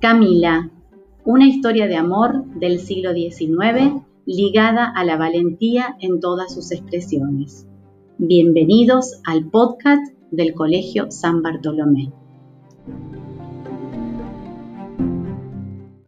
Camila, una historia de amor del siglo XIX ligada a la valentía en todas sus expresiones. Bienvenidos al podcast del Colegio San Bartolomé.